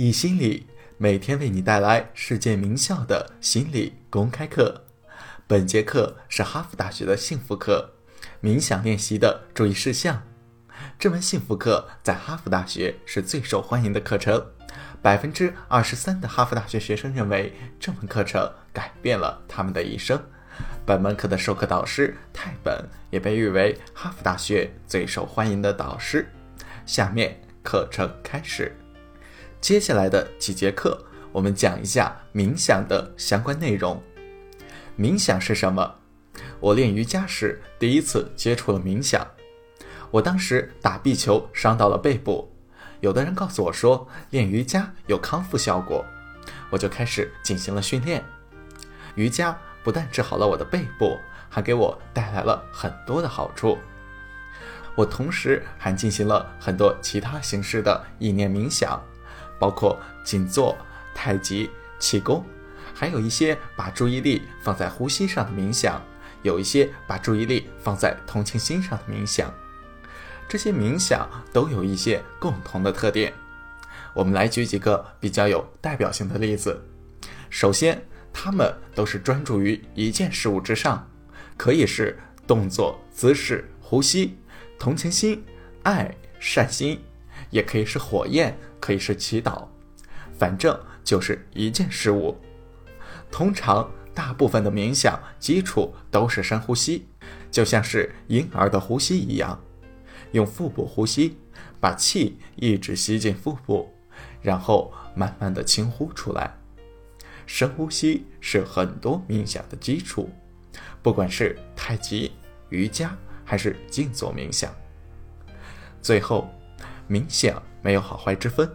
易心理每天为你带来世界名校的心理公开课。本节课是哈佛大学的幸福课，冥想练习的注意事项。这门幸福课在哈佛大学是最受欢迎的课程，百分之二十三的哈佛大学学生认为这门课程改变了他们的一生。本门课的授课导师泰本也被誉为哈佛大学最受欢迎的导师。下面课程开始。接下来的几节课，我们讲一下冥想的相关内容。冥想是什么？我练瑜伽时第一次接触了冥想。我当时打壁球伤到了背部，有的人告诉我说练瑜伽有康复效果，我就开始进行了训练。瑜伽不但治好了我的背部，还给我带来了很多的好处。我同时还进行了很多其他形式的意念冥想。包括静坐、太极、气功，还有一些把注意力放在呼吸上的冥想，有一些把注意力放在同情心上的冥想。这些冥想都有一些共同的特点。我们来举几个比较有代表性的例子。首先，他们都是专注于一件事物之上，可以是动作、姿势、呼吸、同情心、爱、善心，也可以是火焰。可以是祈祷，反正就是一件事物。通常，大部分的冥想基础都是深呼吸，就像是婴儿的呼吸一样，用腹部呼吸，把气一直吸进腹部，然后慢慢的轻呼出来。深呼吸是很多冥想的基础，不管是太极、瑜伽还是静坐冥想。最后，冥想。没有好坏之分，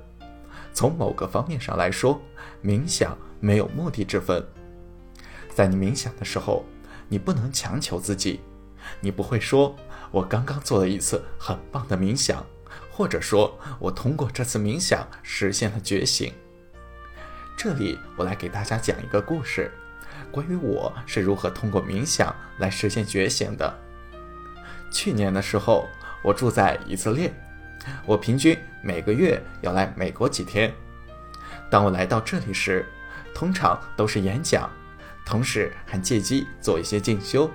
从某个方面上来说，冥想没有目的之分。在你冥想的时候，你不能强求自己，你不会说“我刚刚做了一次很棒的冥想”，或者说我通过这次冥想实现了觉醒。这里我来给大家讲一个故事，关于我是如何通过冥想来实现觉醒的。去年的时候，我住在以色列。我平均每个月要来美国几天。当我来到这里时，通常都是演讲，同时还借机做一些进修。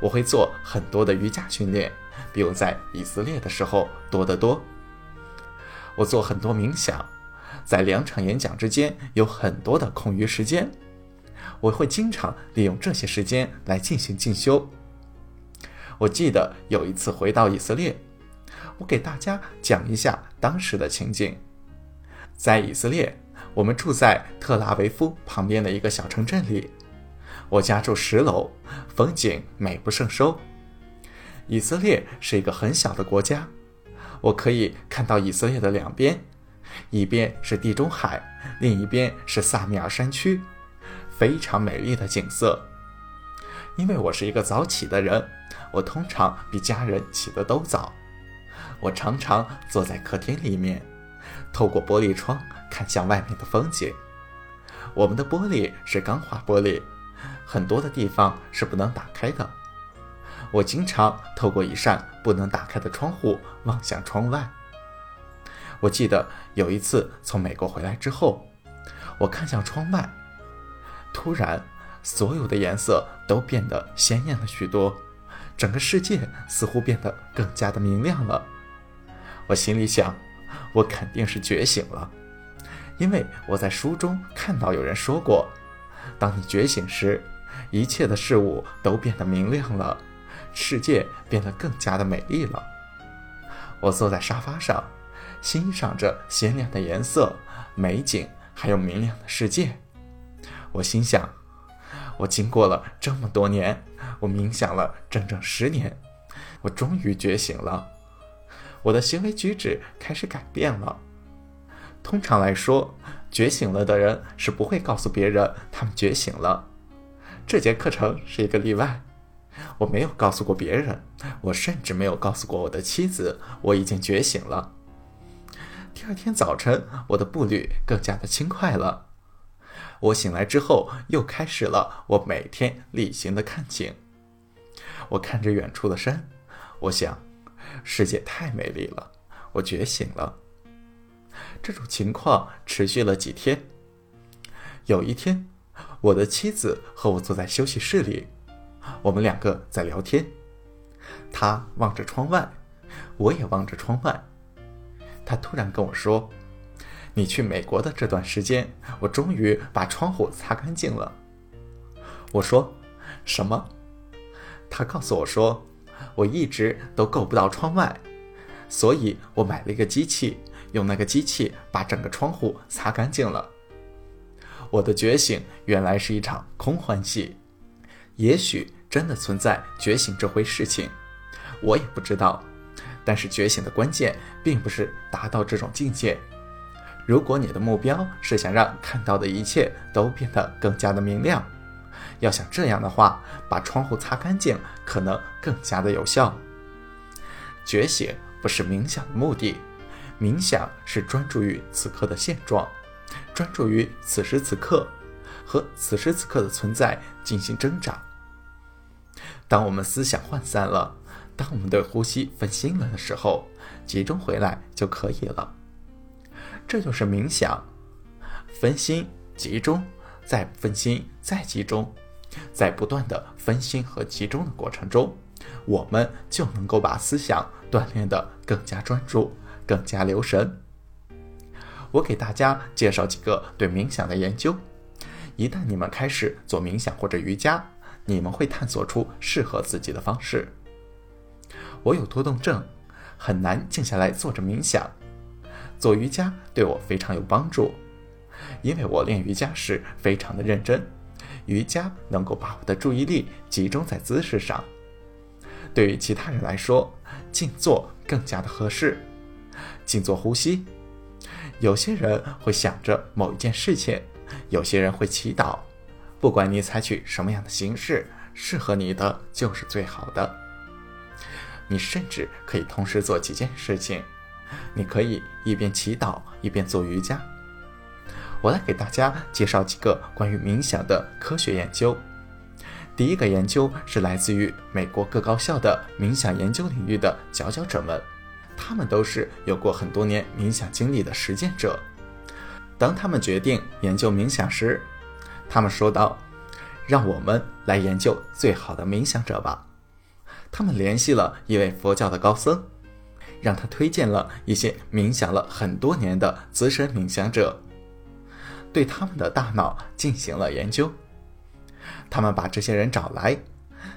我会做很多的瑜伽训练，比我在以色列的时候多得多。我做很多冥想，在两场演讲之间有很多的空余时间，我会经常利用这些时间来进行进修。我记得有一次回到以色列。我给大家讲一下当时的情景。在以色列，我们住在特拉维夫旁边的一个小城镇里。我家住十楼，风景美不胜收。以色列是一个很小的国家，我可以看到以色列的两边，一边是地中海，另一边是萨米尔山区，非常美丽的景色。因为我是一个早起的人，我通常比家人起得都早。我常常坐在客厅里面，透过玻璃窗看向外面的风景。我们的玻璃是钢化玻璃，很多的地方是不能打开的。我经常透过一扇不能打开的窗户望向窗外。我记得有一次从美国回来之后，我看向窗外，突然所有的颜色都变得鲜艳了许多，整个世界似乎变得更加的明亮了。我心里想，我肯定是觉醒了，因为我在书中看到有人说过，当你觉醒时，一切的事物都变得明亮了，世界变得更加的美丽了。我坐在沙发上，欣赏着鲜亮的颜色、美景，还有明亮的世界。我心想，我经过了这么多年，我冥想了整整十年，我终于觉醒了。我的行为举止开始改变了。通常来说，觉醒了的人是不会告诉别人他们觉醒了。这节课程是一个例外，我没有告诉过别人，我甚至没有告诉过我的妻子我已经觉醒了。第二天早晨，我的步履更加的轻快了。我醒来之后，又开始了我每天例行的看景。我看着远处的山，我想。世界太美丽了，我觉醒了。这种情况持续了几天。有一天，我的妻子和我坐在休息室里，我们两个在聊天。她望着窗外，我也望着窗外。她突然跟我说：“你去美国的这段时间，我终于把窗户擦干净了。”我说：“什么？”她告诉我说：“我一直都够不到窗外，所以我买了一个机器，用那个机器把整个窗户擦干净了。”我的觉醒原来是一场空欢戏，也许真的存在觉醒这回事情，我也不知道。但是觉醒的关键并不是达到这种境界。如果你的目标是想让看到的一切都变得更加的明亮，要想这样的话，把窗户擦干净可能更加的有效。觉醒不是冥想的目的，冥想是专注于此刻的现状。专注于此时此刻和此时此刻的存在进行挣扎。当我们思想涣散了，当我们对呼吸分心了的时候，集中回来就可以了。这就是冥想：分心、集中，再分心、再集中，在不断的分心和集中的过程中，我们就能够把思想锻炼得更加专注、更加留神。我给大家介绍几个对冥想的研究。一旦你们开始做冥想或者瑜伽，你们会探索出适合自己的方式。我有多动症，很难静下来坐着冥想。做瑜伽对我非常有帮助，因为我练瑜伽时非常的认真。瑜伽能够把我的注意力集中在姿势上。对于其他人来说，静坐更加的合适。静坐呼吸。有些人会想着某一件事情，有些人会祈祷。不管你采取什么样的形式，适合你的就是最好的。你甚至可以同时做几件事情，你可以一边祈祷一边做瑜伽。我来给大家介绍几个关于冥想的科学研究。第一个研究是来自于美国各高校的冥想研究领域的佼佼者们。他们都是有过很多年冥想经历的实践者。当他们决定研究冥想时，他们说道：“让我们来研究最好的冥想者吧。”他们联系了一位佛教的高僧，让他推荐了一些冥想了很多年的资深冥想者，对他们的大脑进行了研究。他们把这些人找来。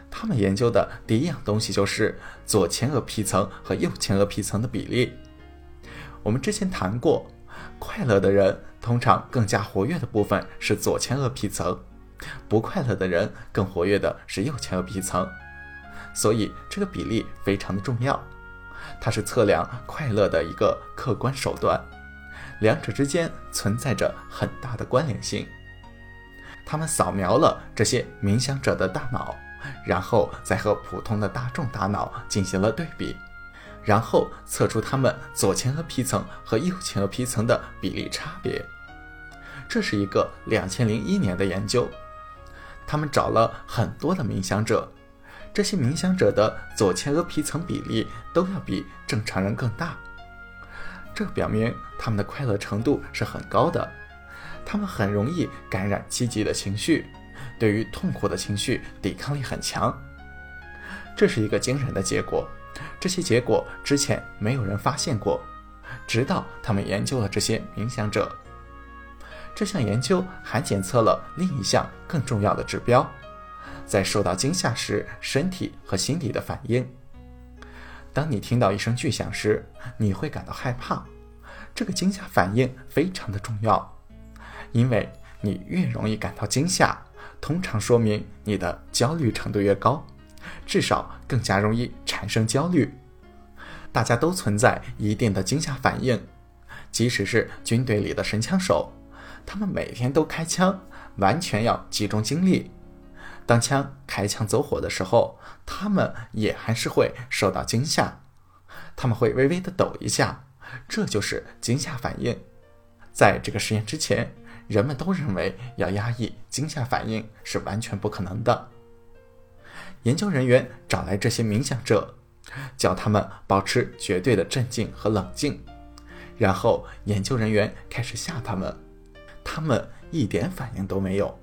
他们研究的第一样东西就是左前额皮层和右前额皮层的比例。我们之前谈过，快乐的人通常更加活跃的部分是左前额皮层，不快乐的人更活跃的是右前额皮层。所以这个比例非常的重要，它是测量快乐的一个客观手段，两者之间存在着很大的关联性。他们扫描了这些冥想者的大脑。然后再和普通的大众大脑进行了对比，然后测出他们左前额皮层和右前额皮层的比例差别。这是一个两千零一年的研究，他们找了很多的冥想者，这些冥想者的左前额皮层比例都要比正常人更大，这表明他们的快乐程度是很高的，他们很容易感染积极的情绪。对于痛苦的情绪抵抗力很强，这是一个惊人的结果。这些结果之前没有人发现过，直到他们研究了这些冥想者。这项研究还检测了另一项更重要的指标，在受到惊吓时身体和心理的反应。当你听到一声巨响时，你会感到害怕，这个惊吓反应非常的重要，因为你越容易感到惊吓。通常说明你的焦虑程度越高，至少更加容易产生焦虑。大家都存在一定的惊吓反应，即使是军队里的神枪手，他们每天都开枪，完全要集中精力。当枪开枪走火的时候，他们也还是会受到惊吓，他们会微微的抖一下，这就是惊吓反应。在这个实验之前。人们都认为要压抑惊吓反应是完全不可能的。研究人员找来这些冥想者，叫他们保持绝对的镇静和冷静，然后研究人员开始吓他们，他们一点反应都没有。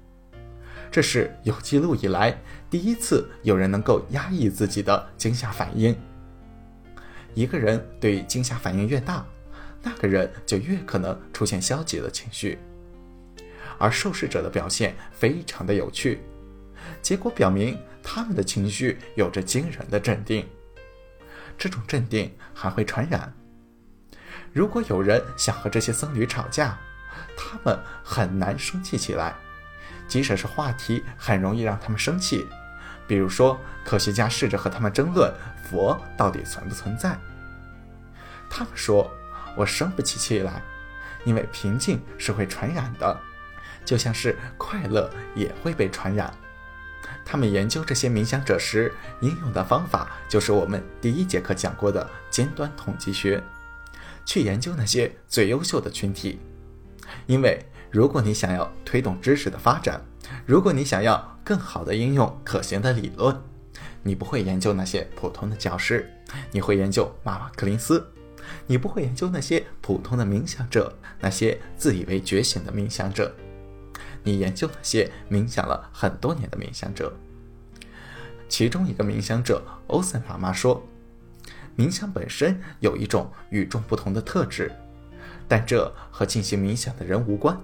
这是有记录以来第一次有人能够压抑自己的惊吓反应。一个人对惊吓反应越大，那个人就越可能出现消极的情绪。而受试者的表现非常的有趣，结果表明他们的情绪有着惊人的镇定。这种镇定还会传染。如果有人想和这些僧侣吵架，他们很难生气起来。即使是话题很容易让他们生气，比如说科学家试着和他们争论佛到底存不存在，他们说：“我生不起气来，因为平静是会传染的，就像是快乐也会被传染。”他们研究这些冥想者时应用的方法，就是我们第一节课讲过的尖端统计学，去研究那些最优秀的群体，因为。如果你想要推动知识的发展，如果你想要更好的应用可行的理论，你不会研究那些普通的教师，你会研究马马克林斯；你不会研究那些普通的冥想者，那些自以为觉醒的冥想者，你研究那些冥想了很多年的冥想者。其中一个冥想者欧森喇嘛说：“冥想本身有一种与众不同的特质，但这和进行冥想的人无关。”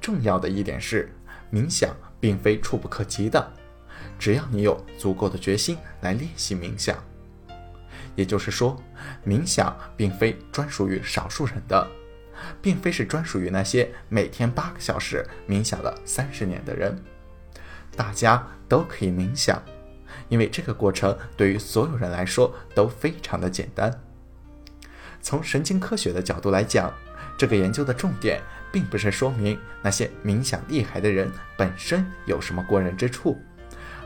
重要的一点是，冥想并非触不可及的，只要你有足够的决心来练习冥想。也就是说，冥想并非专属于少数人的，并非是专属于那些每天八个小时冥想了三十年的人。大家都可以冥想，因为这个过程对于所有人来说都非常的简单。从神经科学的角度来讲，这个研究的重点。并不是说明那些冥想厉害的人本身有什么过人之处，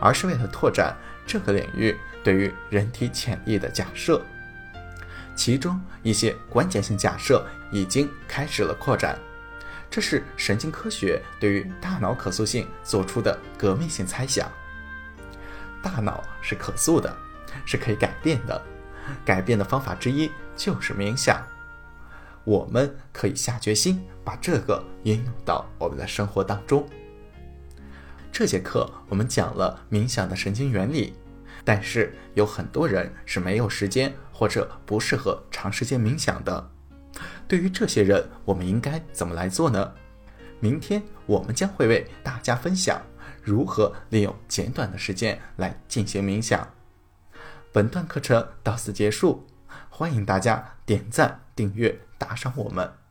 而是为了拓展这个领域对于人体潜力的假设。其中一些关键性假设已经开始了扩展，这是神经科学对于大脑可塑性做出的革命性猜想。大脑是可塑的，是可以改变的，改变的方法之一就是冥想。我们可以下决心把这个应用到我们的生活当中。这节课我们讲了冥想的神经原理，但是有很多人是没有时间或者不适合长时间冥想的。对于这些人，我们应该怎么来做呢？明天我们将会为大家分享如何利用简短的时间来进行冥想。本段课程到此结束，欢迎大家点赞、订阅。打赏我们。